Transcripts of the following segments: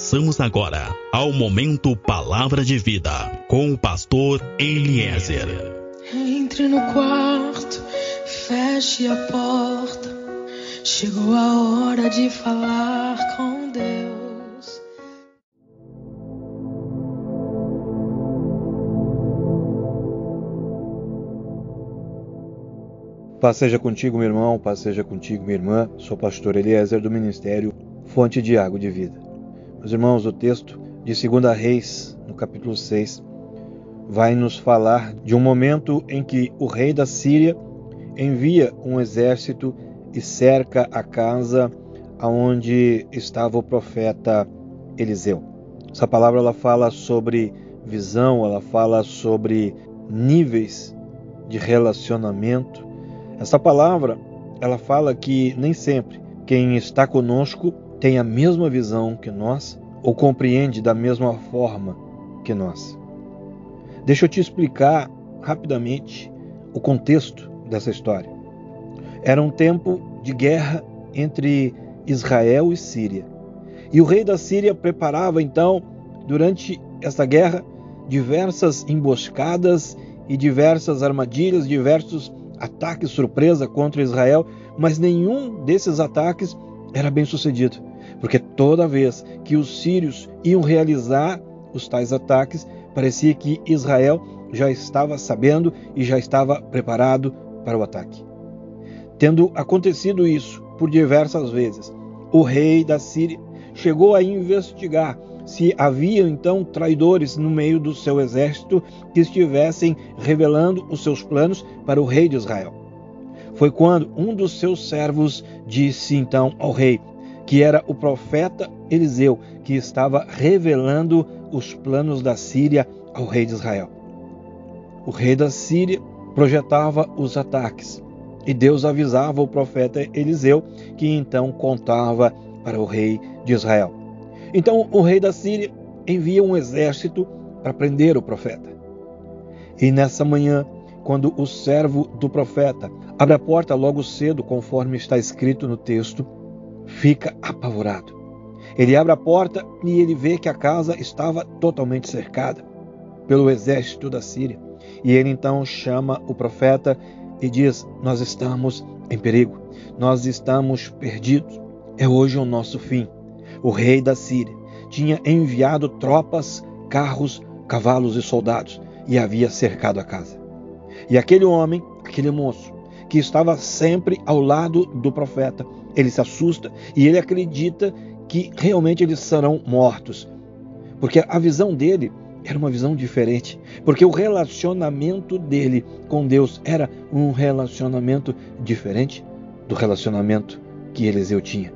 Passamos agora ao momento Palavra de Vida com o pastor Eliezer. Entre no quarto, feche a porta. Chegou a hora de falar com Deus. Paz seja contigo, meu irmão, paz seja contigo, minha irmã. Sou pastor Eliezer do Ministério Fonte de Água de Vida. Meus irmãos, o texto de 2 Reis, no capítulo 6, vai nos falar de um momento em que o rei da Síria envia um exército e cerca a casa aonde estava o profeta Eliseu. Essa palavra ela fala sobre visão, ela fala sobre níveis de relacionamento. Essa palavra ela fala que nem sempre quem está conosco tem a mesma visão que nós ou compreende da mesma forma que nós. Deixa eu te explicar rapidamente o contexto dessa história. Era um tempo de guerra entre Israel e Síria. E o rei da Síria preparava então, durante essa guerra, diversas emboscadas e diversas armadilhas, diversos ataques surpresa contra Israel, mas nenhum desses ataques era bem sucedido porque toda vez que os sírios iam realizar os tais ataques, parecia que Israel já estava sabendo e já estava preparado para o ataque. Tendo acontecido isso por diversas vezes, o rei da Síria chegou a investigar se havia então traidores no meio do seu exército que estivessem revelando os seus planos para o rei de Israel. Foi quando um dos seus servos disse então ao rei: que era o profeta Eliseu, que estava revelando os planos da Síria ao rei de Israel. O rei da Síria projetava os ataques e Deus avisava o profeta Eliseu, que então contava para o rei de Israel. Então o rei da Síria envia um exército para prender o profeta. E nessa manhã, quando o servo do profeta abre a porta logo cedo, conforme está escrito no texto, fica apavorado. Ele abre a porta e ele vê que a casa estava totalmente cercada pelo exército da Síria. E ele então chama o profeta e diz: Nós estamos em perigo, nós estamos perdidos, é hoje o nosso fim. O rei da Síria tinha enviado tropas, carros, cavalos e soldados e havia cercado a casa. E aquele homem, aquele moço, que estava sempre ao lado do profeta, ele se assusta e ele acredita que realmente eles serão mortos. Porque a visão dele era uma visão diferente. Porque o relacionamento dele com Deus era um relacionamento diferente do relacionamento que Eliseu tinha.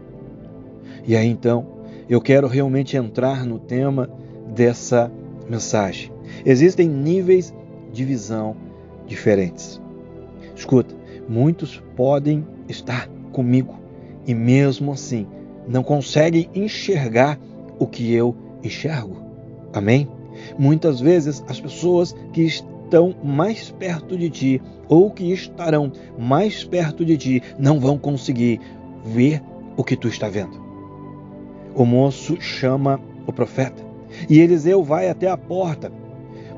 E aí então, eu quero realmente entrar no tema dessa mensagem. Existem níveis de visão diferentes. Escuta, muitos podem estar comigo e mesmo assim não conseguem enxergar o que eu enxergo. Amém? Muitas vezes as pessoas que estão mais perto de ti ou que estarão mais perto de ti não vão conseguir ver o que tu está vendo. O moço chama o profeta e Eliseu vai até a porta.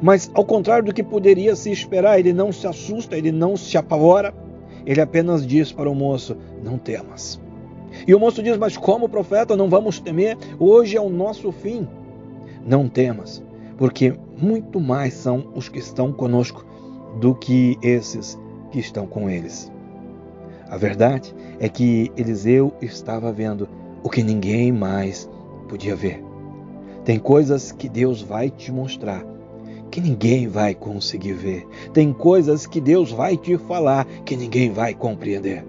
Mas, ao contrário do que poderia se esperar, ele não se assusta, ele não se apavora, ele apenas diz para o moço: Não temas. E o moço diz: Mas como profeta, não vamos temer? Hoje é o nosso fim. Não temas, porque muito mais são os que estão conosco do que esses que estão com eles. A verdade é que Eliseu estava vendo o que ninguém mais podia ver. Tem coisas que Deus vai te mostrar que ninguém vai conseguir ver. Tem coisas que Deus vai te falar que ninguém vai compreender.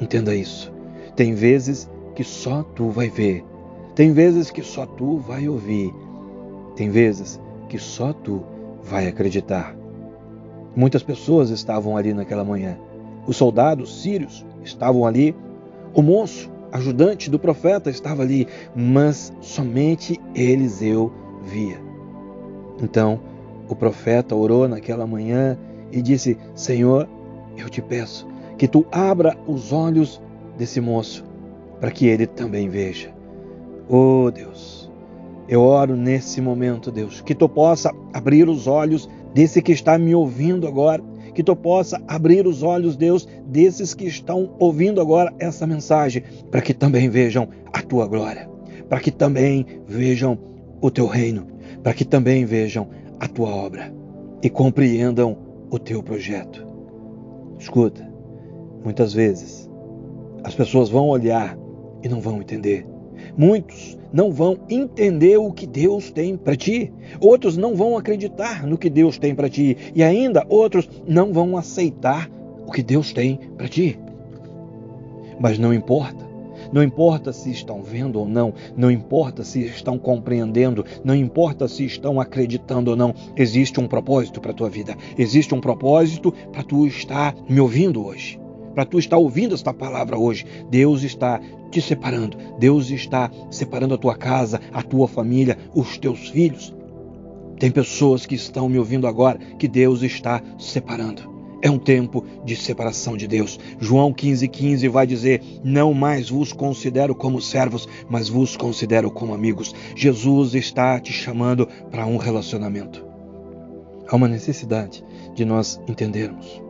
Entenda isso. Tem vezes que só tu vai ver. Tem vezes que só tu vai ouvir. Tem vezes que só tu vai acreditar. Muitas pessoas estavam ali naquela manhã. Os soldados sírios estavam ali. O moço, ajudante do profeta, estava ali. Mas somente Eliseu via. Então o profeta orou naquela manhã e disse: Senhor, eu te peço que tu abra os olhos desse moço, para que ele também veja. Oh Deus, Eu oro nesse momento, Deus, que tu possa abrir os olhos desse que está me ouvindo agora, que tu possa abrir os olhos, Deus, desses que estão ouvindo agora essa mensagem, para que também vejam a tua glória, para que também vejam o teu reino, para que também vejam a tua obra e compreendam o teu projeto. Escuta, muitas vezes as pessoas vão olhar e não vão entender. Muitos não vão entender o que Deus tem para ti. Outros não vão acreditar no que Deus tem para ti. E ainda outros não vão aceitar o que Deus tem para ti. Mas não importa. Não importa se estão vendo ou não, não importa se estão compreendendo, não importa se estão acreditando ou não, existe um propósito para a tua vida, existe um propósito para tu estar me ouvindo hoje, para tu estar ouvindo esta palavra hoje. Deus está te separando, Deus está separando a tua casa, a tua família, os teus filhos. Tem pessoas que estão me ouvindo agora que Deus está separando. É um tempo de separação de Deus. João 15,15 15 vai dizer: Não mais vos considero como servos, mas vos considero como amigos. Jesus está te chamando para um relacionamento. Há uma necessidade de nós entendermos.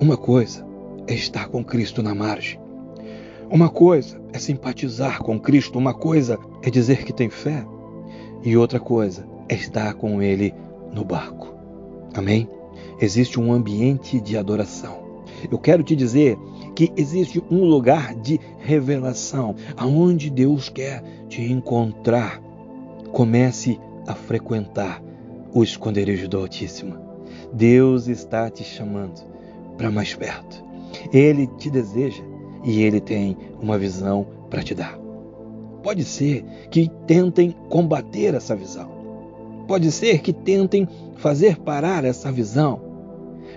Uma coisa é estar com Cristo na margem. Uma coisa é simpatizar com Cristo, uma coisa é dizer que tem fé, e outra coisa é estar com Ele no barco. Amém? Existe um ambiente de adoração. Eu quero te dizer que existe um lugar de revelação aonde Deus quer te encontrar. Comece a frequentar o esconderijo do Altíssimo. Deus está te chamando para mais perto. Ele te deseja e ele tem uma visão para te dar. Pode ser que tentem combater essa visão. Pode ser que tentem fazer parar essa visão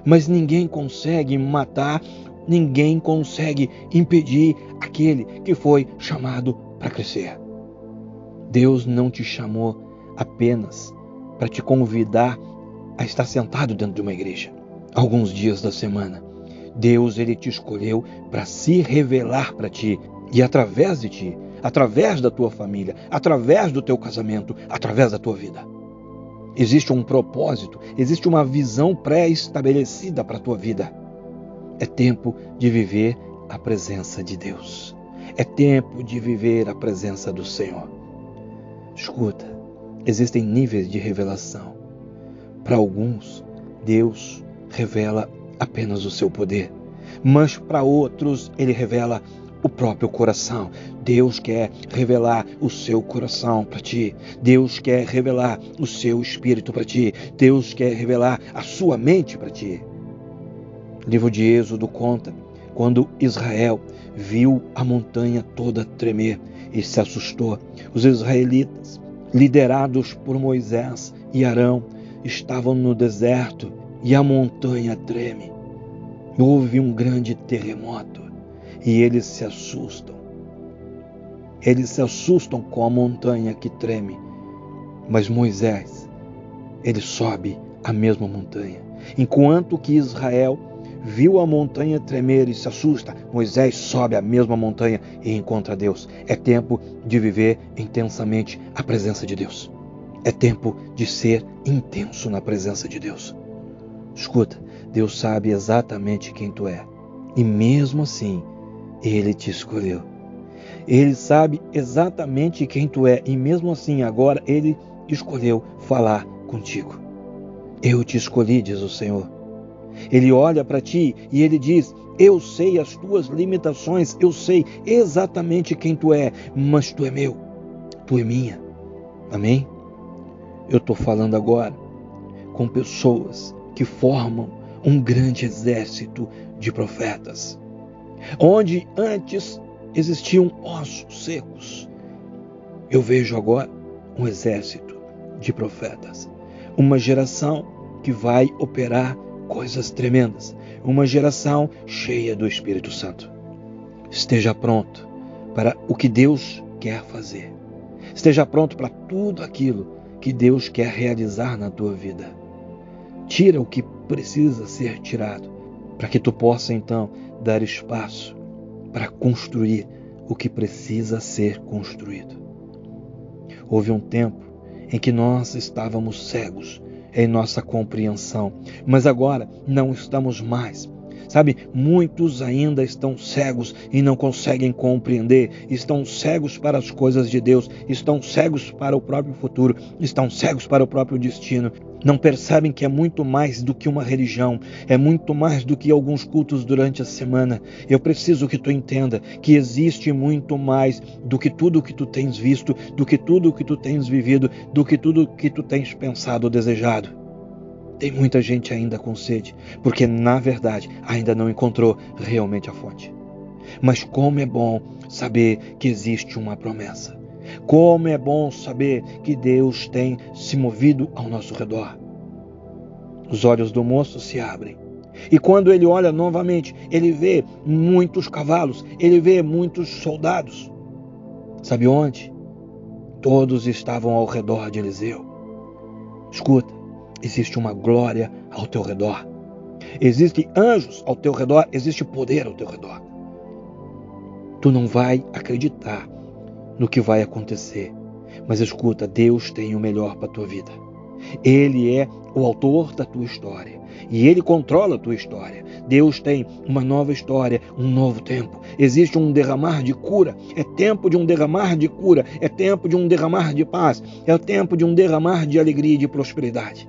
mas ninguém consegue matar, ninguém consegue impedir aquele que foi chamado para crescer. Deus não te chamou apenas para te convidar a estar sentado dentro de uma igreja alguns dias da semana. Deus ele te escolheu para se revelar para ti e através de ti, através da tua família, através do teu casamento, através da tua vida. Existe um propósito, existe uma visão pré-estabelecida para a tua vida. É tempo de viver a presença de Deus. É tempo de viver a presença do Senhor. Escuta, existem níveis de revelação. Para alguns, Deus revela apenas o seu poder, mas para outros, ele revela o próprio coração. Deus quer revelar o seu coração para ti. Deus quer revelar o seu espírito para ti. Deus quer revelar a sua mente para ti. O livro de Êxodo conta quando Israel viu a montanha toda tremer e se assustou. Os israelitas, liderados por Moisés e Arão, estavam no deserto e a montanha treme. Houve um grande terremoto e eles se assustam. Eles se assustam com a montanha que treme. Mas Moisés, ele sobe a mesma montanha. Enquanto que Israel viu a montanha tremer e se assusta, Moisés sobe a mesma montanha e encontra Deus. É tempo de viver intensamente a presença de Deus. É tempo de ser intenso na presença de Deus. Escuta, Deus sabe exatamente quem tu é. E mesmo assim, ele te escolheu. Ele sabe exatamente quem tu é e mesmo assim agora ele escolheu falar contigo. Eu te escolhi, diz o Senhor. Ele olha para ti e ele diz: Eu sei as tuas limitações, eu sei exatamente quem tu é, mas tu é meu, tu é minha. Amém? Eu estou falando agora com pessoas que formam um grande exército de profetas onde antes existiam ossos secos. Eu vejo agora um exército de profetas, uma geração que vai operar coisas tremendas, uma geração cheia do Espírito Santo. Esteja pronto para o que Deus quer fazer. Esteja pronto para tudo aquilo que Deus quer realizar na tua vida. Tira o que precisa ser tirado, para que tu possa então dar espaço para construir o que precisa ser construído. Houve um tempo em que nós estávamos cegos em nossa compreensão, mas agora não estamos mais. Sabe, muitos ainda estão cegos e não conseguem compreender, estão cegos para as coisas de Deus, estão cegos para o próprio futuro, estão cegos para o próprio destino. Não percebem que é muito mais do que uma religião, é muito mais do que alguns cultos durante a semana. Eu preciso que tu entenda que existe muito mais do que tudo que tu tens visto, do que tudo que tu tens vivido, do que tudo que tu tens pensado ou desejado. Tem muita gente ainda com sede, porque na verdade ainda não encontrou realmente a fonte. Mas como é bom saber que existe uma promessa. Como é bom saber que Deus tem se movido ao nosso redor. Os olhos do moço se abrem. E quando ele olha novamente, ele vê muitos cavalos, ele vê muitos soldados. Sabe onde? Todos estavam ao redor de Eliseu. Escuta, existe uma glória ao teu redor. Existem anjos ao teu redor, existe poder ao teu redor. Tu não vai acreditar no que vai acontecer, mas escuta, Deus tem o melhor para a tua vida. Ele é o autor da tua história e ele controla a tua história. Deus tem uma nova história, um novo tempo. Existe um derramar de cura. É tempo de um derramar de cura. É tempo de um derramar de paz. É tempo de um derramar de alegria e de prosperidade.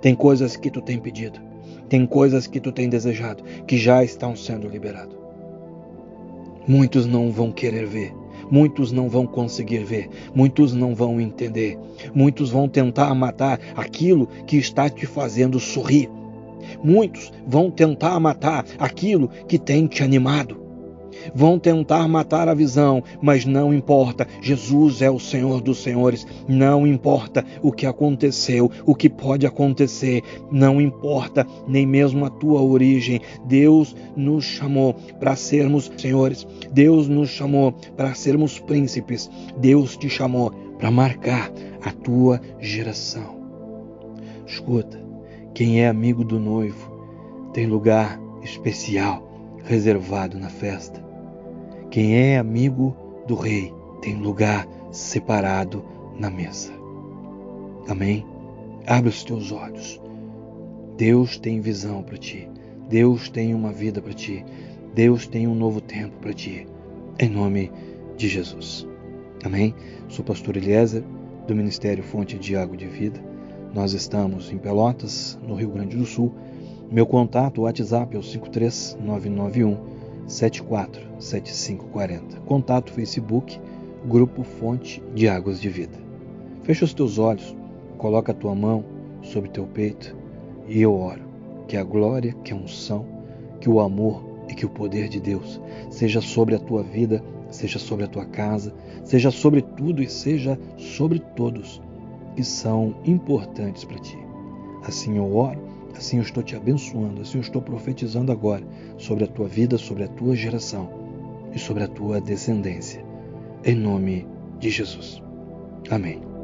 Tem coisas que tu tem pedido, tem coisas que tu tem desejado, que já estão sendo liberadas. Muitos não vão querer ver, muitos não vão conseguir ver, muitos não vão entender, muitos vão tentar matar aquilo que está te fazendo sorrir. Muitos vão tentar matar aquilo que tem te animado. Vão tentar matar a visão, mas não importa. Jesus é o Senhor dos Senhores. Não importa o que aconteceu, o que pode acontecer. Não importa nem mesmo a tua origem. Deus nos chamou para sermos senhores. Deus nos chamou para sermos príncipes. Deus te chamou para marcar a tua geração. Escuta, quem é amigo do noivo tem lugar especial reservado na festa. Quem é amigo do rei tem lugar separado na mesa. Amém? Abre os teus olhos. Deus tem visão para ti. Deus tem uma vida para ti. Deus tem um novo tempo para ti. Em nome de Jesus. Amém? Sou o pastor Eliezer, do Ministério Fonte de Água de Vida. Nós estamos em Pelotas, no Rio Grande do Sul. Meu contato, WhatsApp é o 53991 747540. Contato Facebook, Grupo Fonte de Águas de Vida. Fecha os teus olhos, coloca a tua mão sobre teu peito e eu oro que a glória, que a unção, que o amor e que o poder de Deus seja sobre a tua vida, seja sobre a tua casa, seja sobre tudo e seja sobre todos que são importantes para ti. Assim eu oro Assim eu estou te abençoando, assim eu estou profetizando agora sobre a tua vida, sobre a tua geração e sobre a tua descendência. Em nome de Jesus. Amém.